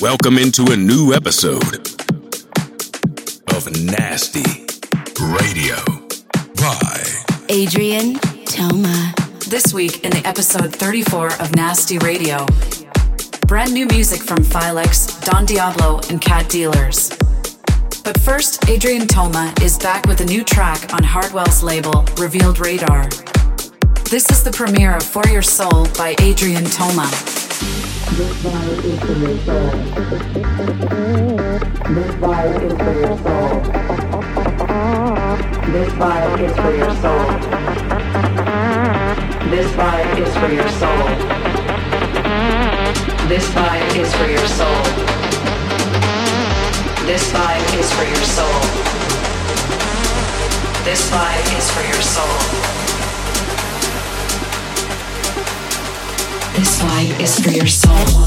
Welcome into a new episode of Nasty Radio by Adrien Toma. This week in the episode 34 of Nasty Radio, brand new music from Filex, Don Diablo, and Cat Dealers. But first, Adrien Toma is back with a new track on Hardwell's label, Revealed Radar. This is the premiere of For Your Soul by Adrien Toma. This vibe is for your soul. This vibe is for your soul.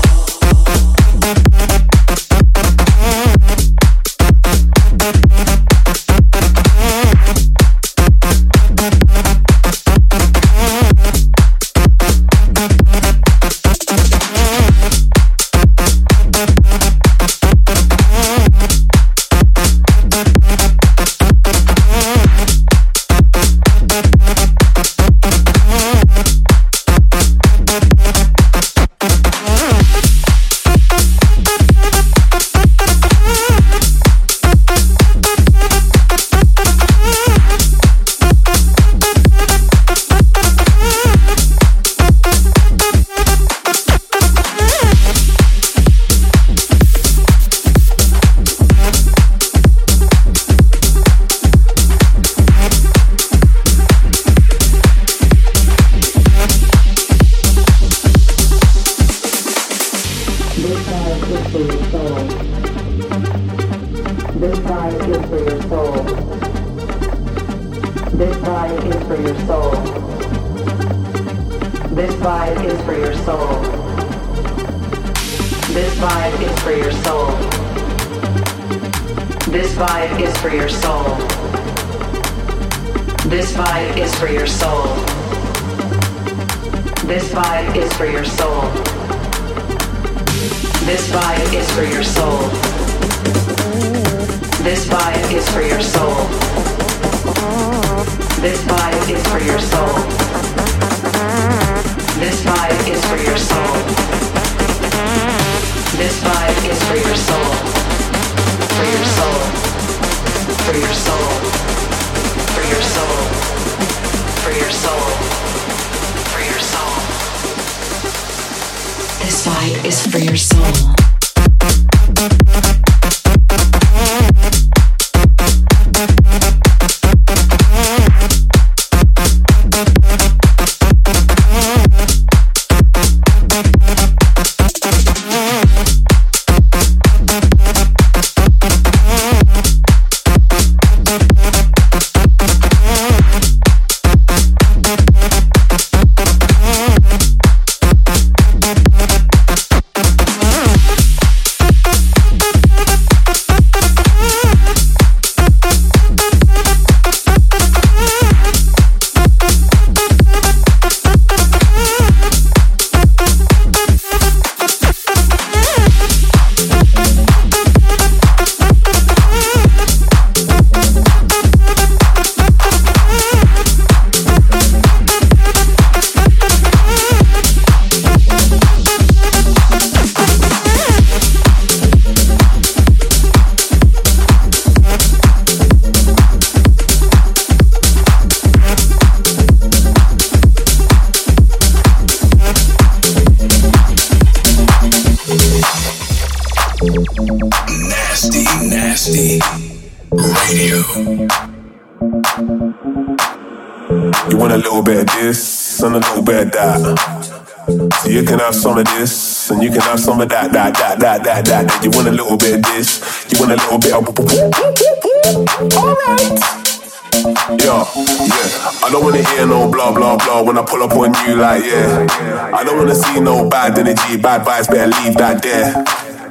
Bad energy, bad vibes. Better leave that there.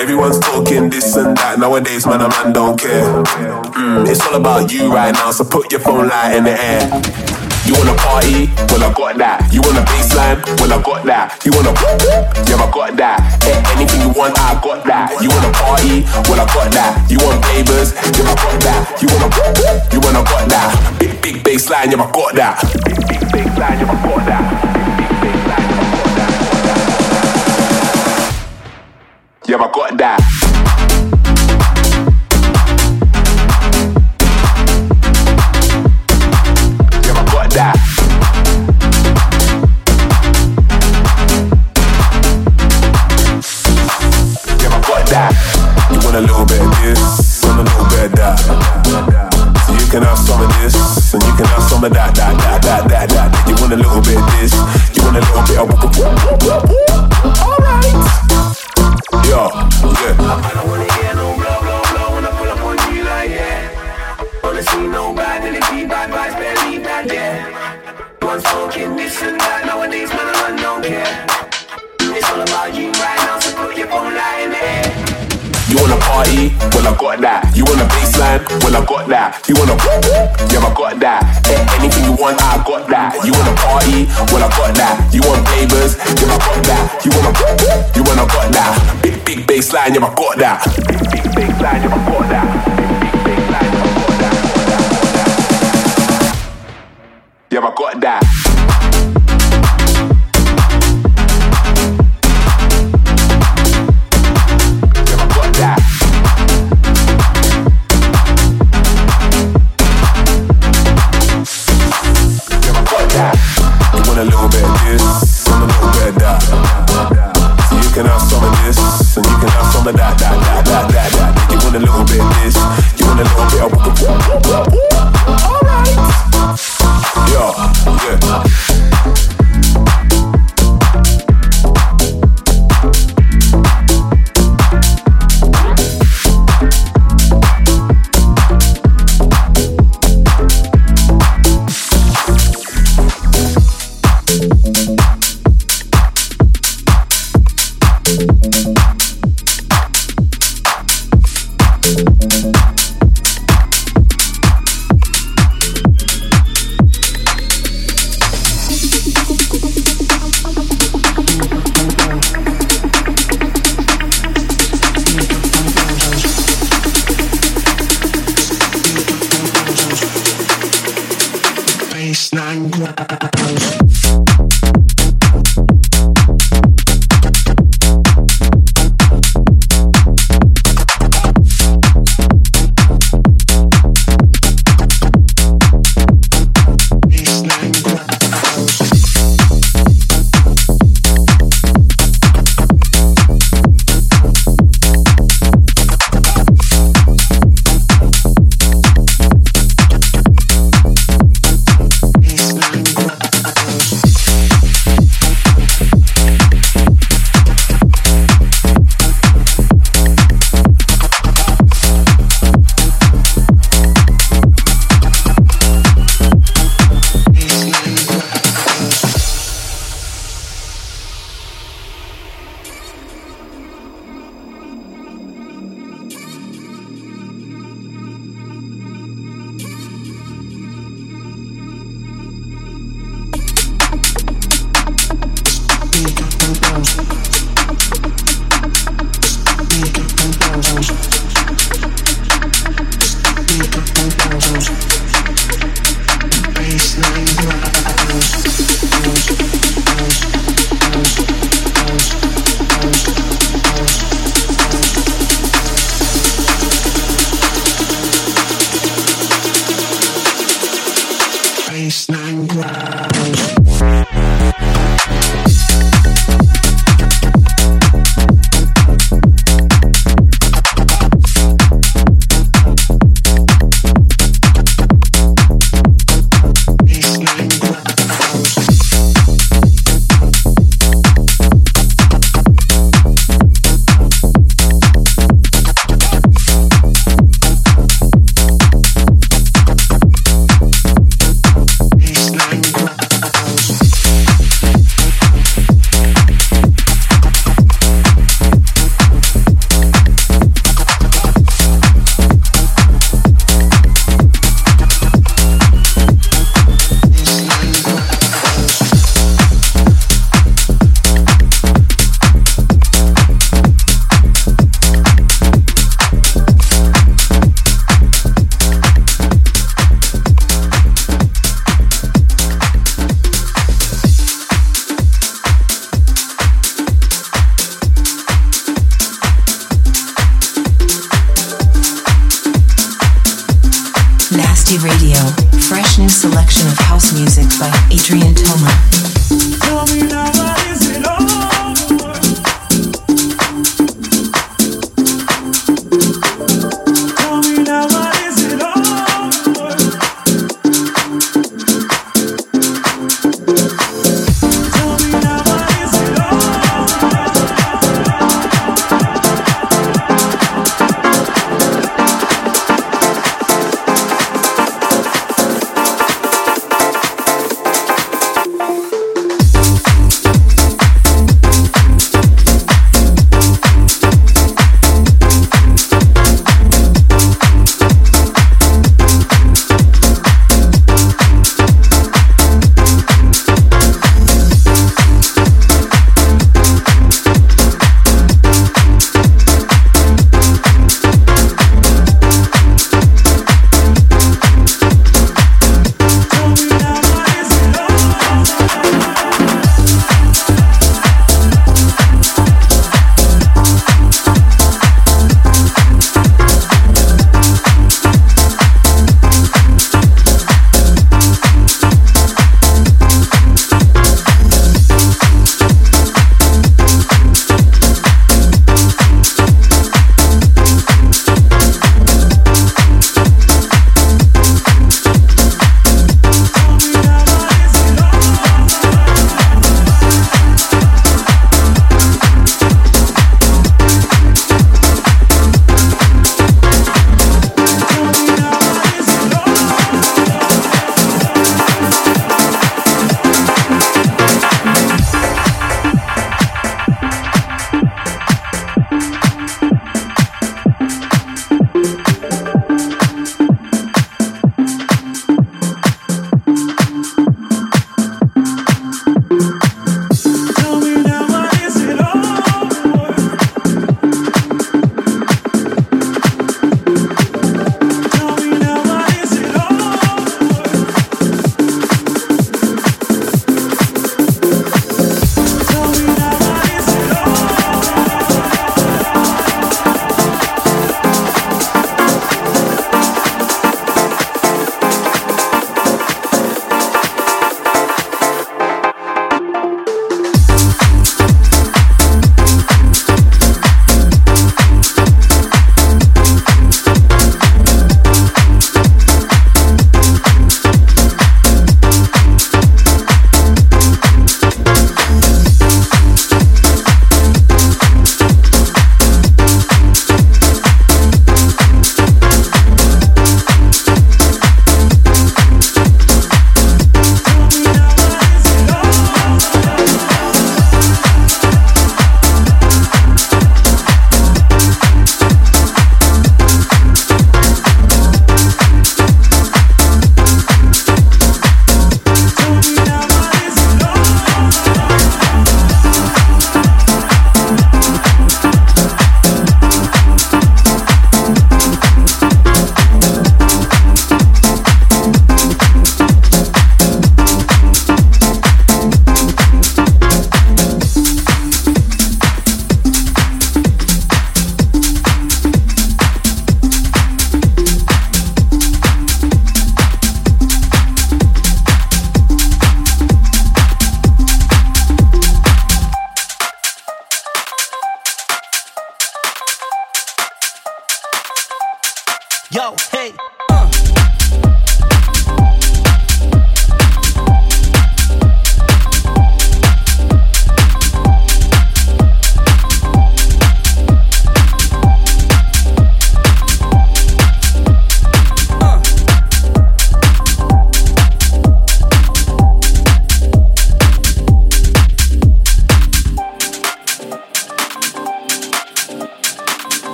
Everyone's talking this and that nowadays, man. A man don't care. Mm, it's all about you right now, so put your phone light in the air. You wanna party? Well, I got that. You want a baseline? Well, I got that. You wanna yeah, I got that. Anything you want, I got that. You wanna party? Well, I got that. You want papers? Yeah, I got that. You wanna, you wanna got that. Big, big bass line, yeah, I got that. Big, big bass line, yeah, I got that. Yeah, I got that. Yeah, I got that. Yeah, I got that. You want a little bit of this and a little bit of that. So you can have some of this and you can have some of that, that, that, that, that, that. You want a little bit of this, you want a little bit of. Alright. I don't wanna hear no blow, blow, blow when I pull up on you like yeah. Wanna see no bad energy, bad vibes, better leave that yeah. One's talking this and that, nowadays man party? Well, I got that. You want a baseline? Well, I got that. You wanna Yeah, I got that. Eh, anything you want, I got that. You wanna party? Well, I got that. You want papers? Yeah, I got that. You wanna You wanna got that. Big, big baseline, yeah, I got that. Big, big baseline, yeah, I got that. Big, big baseline, yeah, I got that. Yeah, I got that.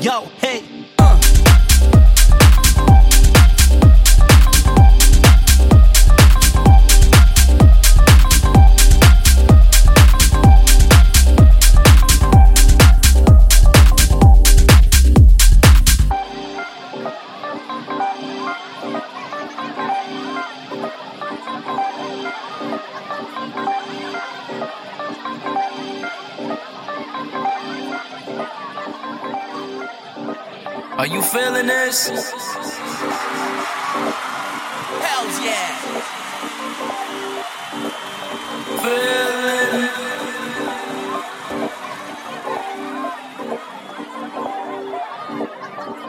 Yo, hey. Are you feeling this? Hells yeah. Feeling.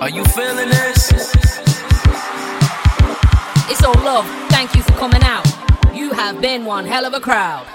Are you feeling this? It's all love. Thank you for coming out. You have been one hell of a crowd.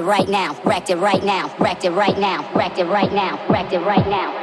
it right now, wrecked it right now, wrecked it right now, wrecked it right now, wrecked it right now, it right now.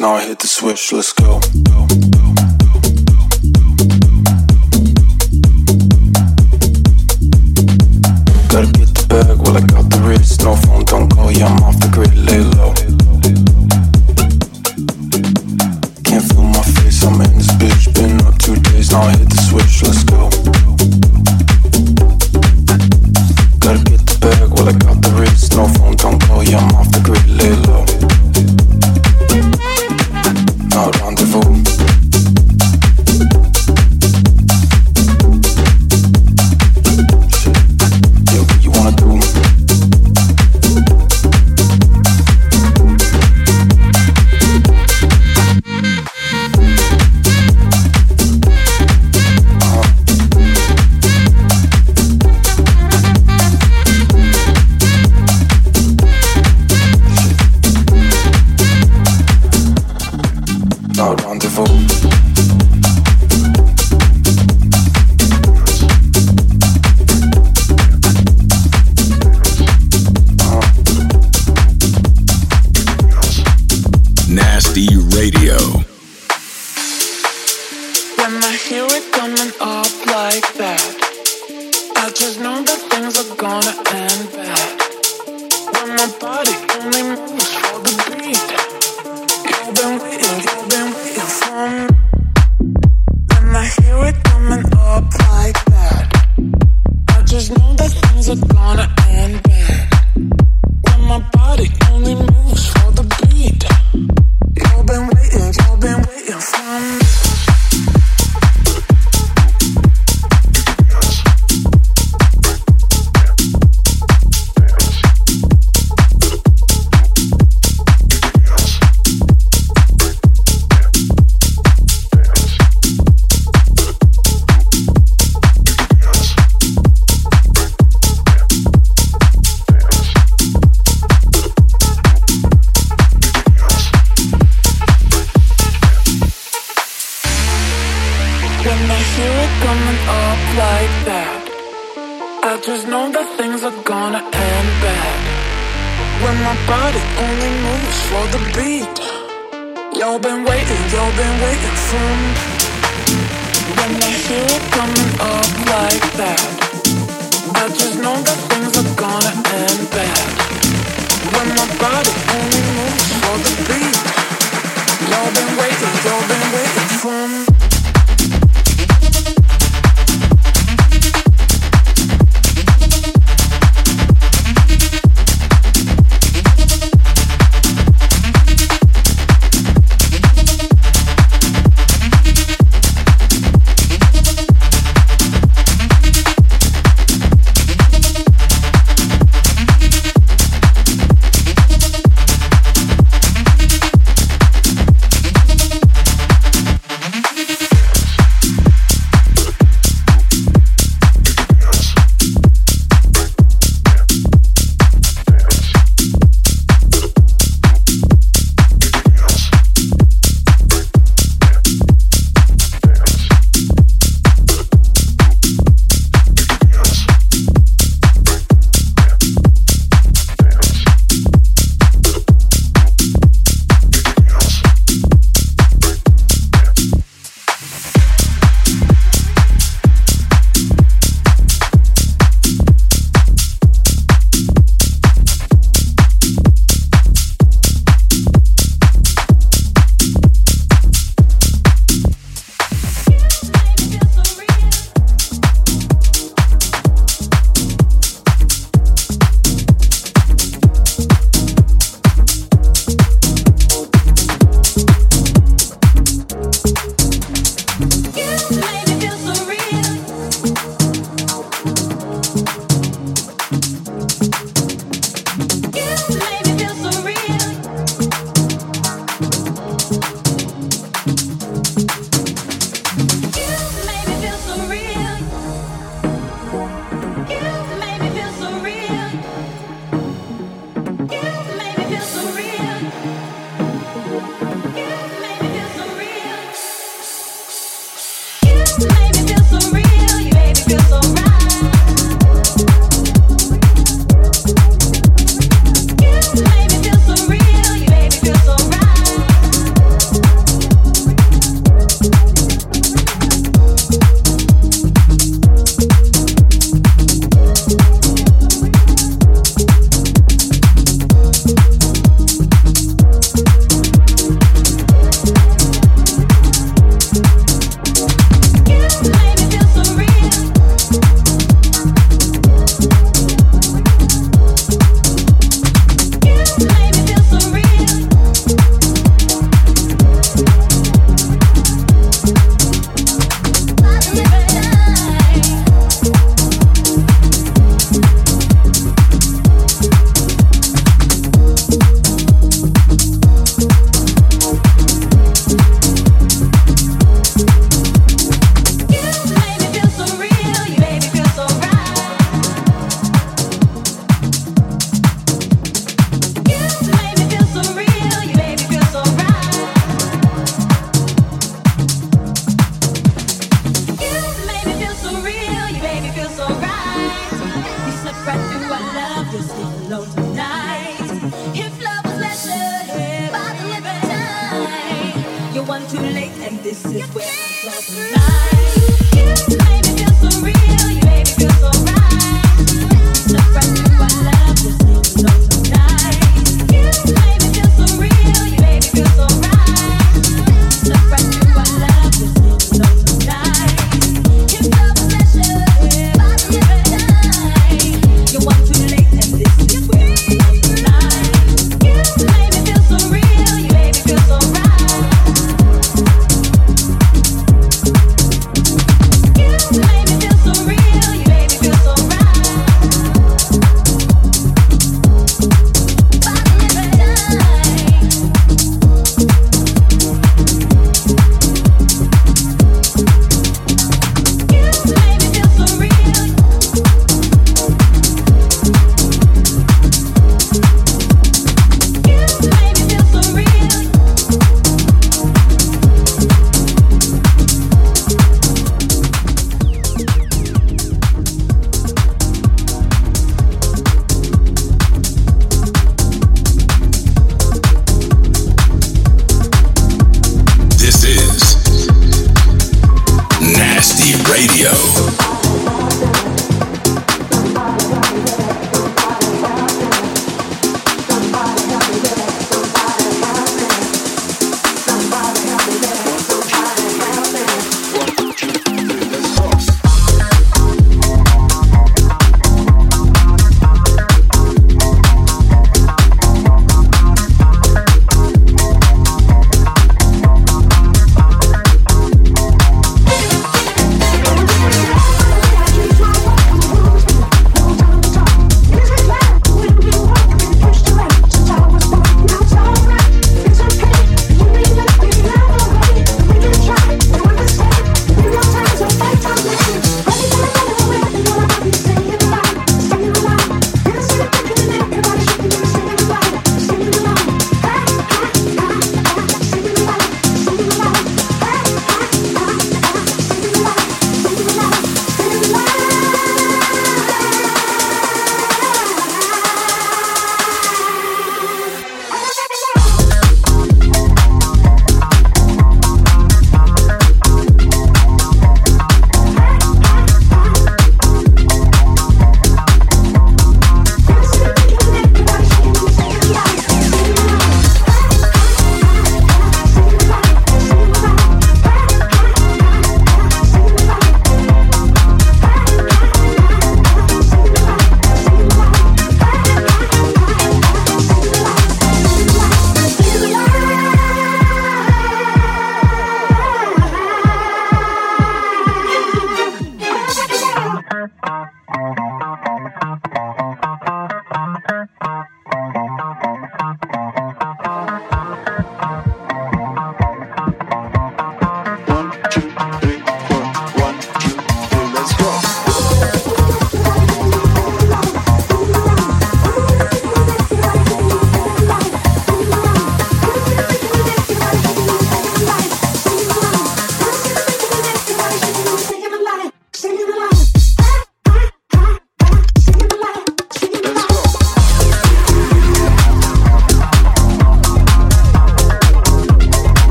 now I hit the switch, let's go. go. Been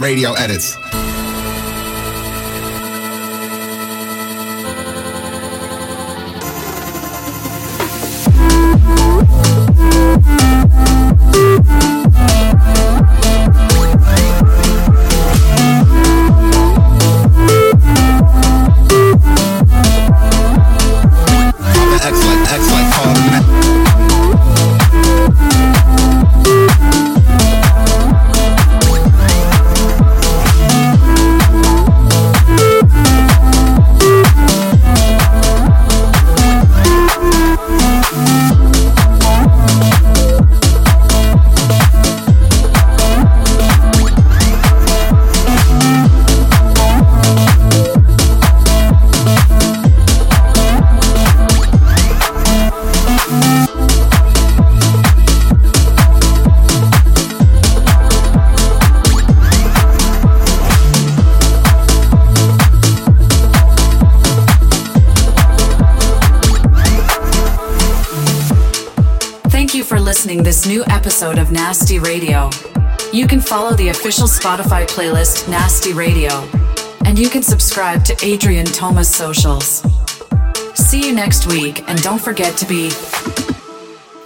radio edits. Episode of Nasty Radio. You can follow the official Spotify playlist Nasty Radio, and you can subscribe to Adrien Toma's socials. See you next week, and don't forget to be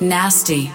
nasty.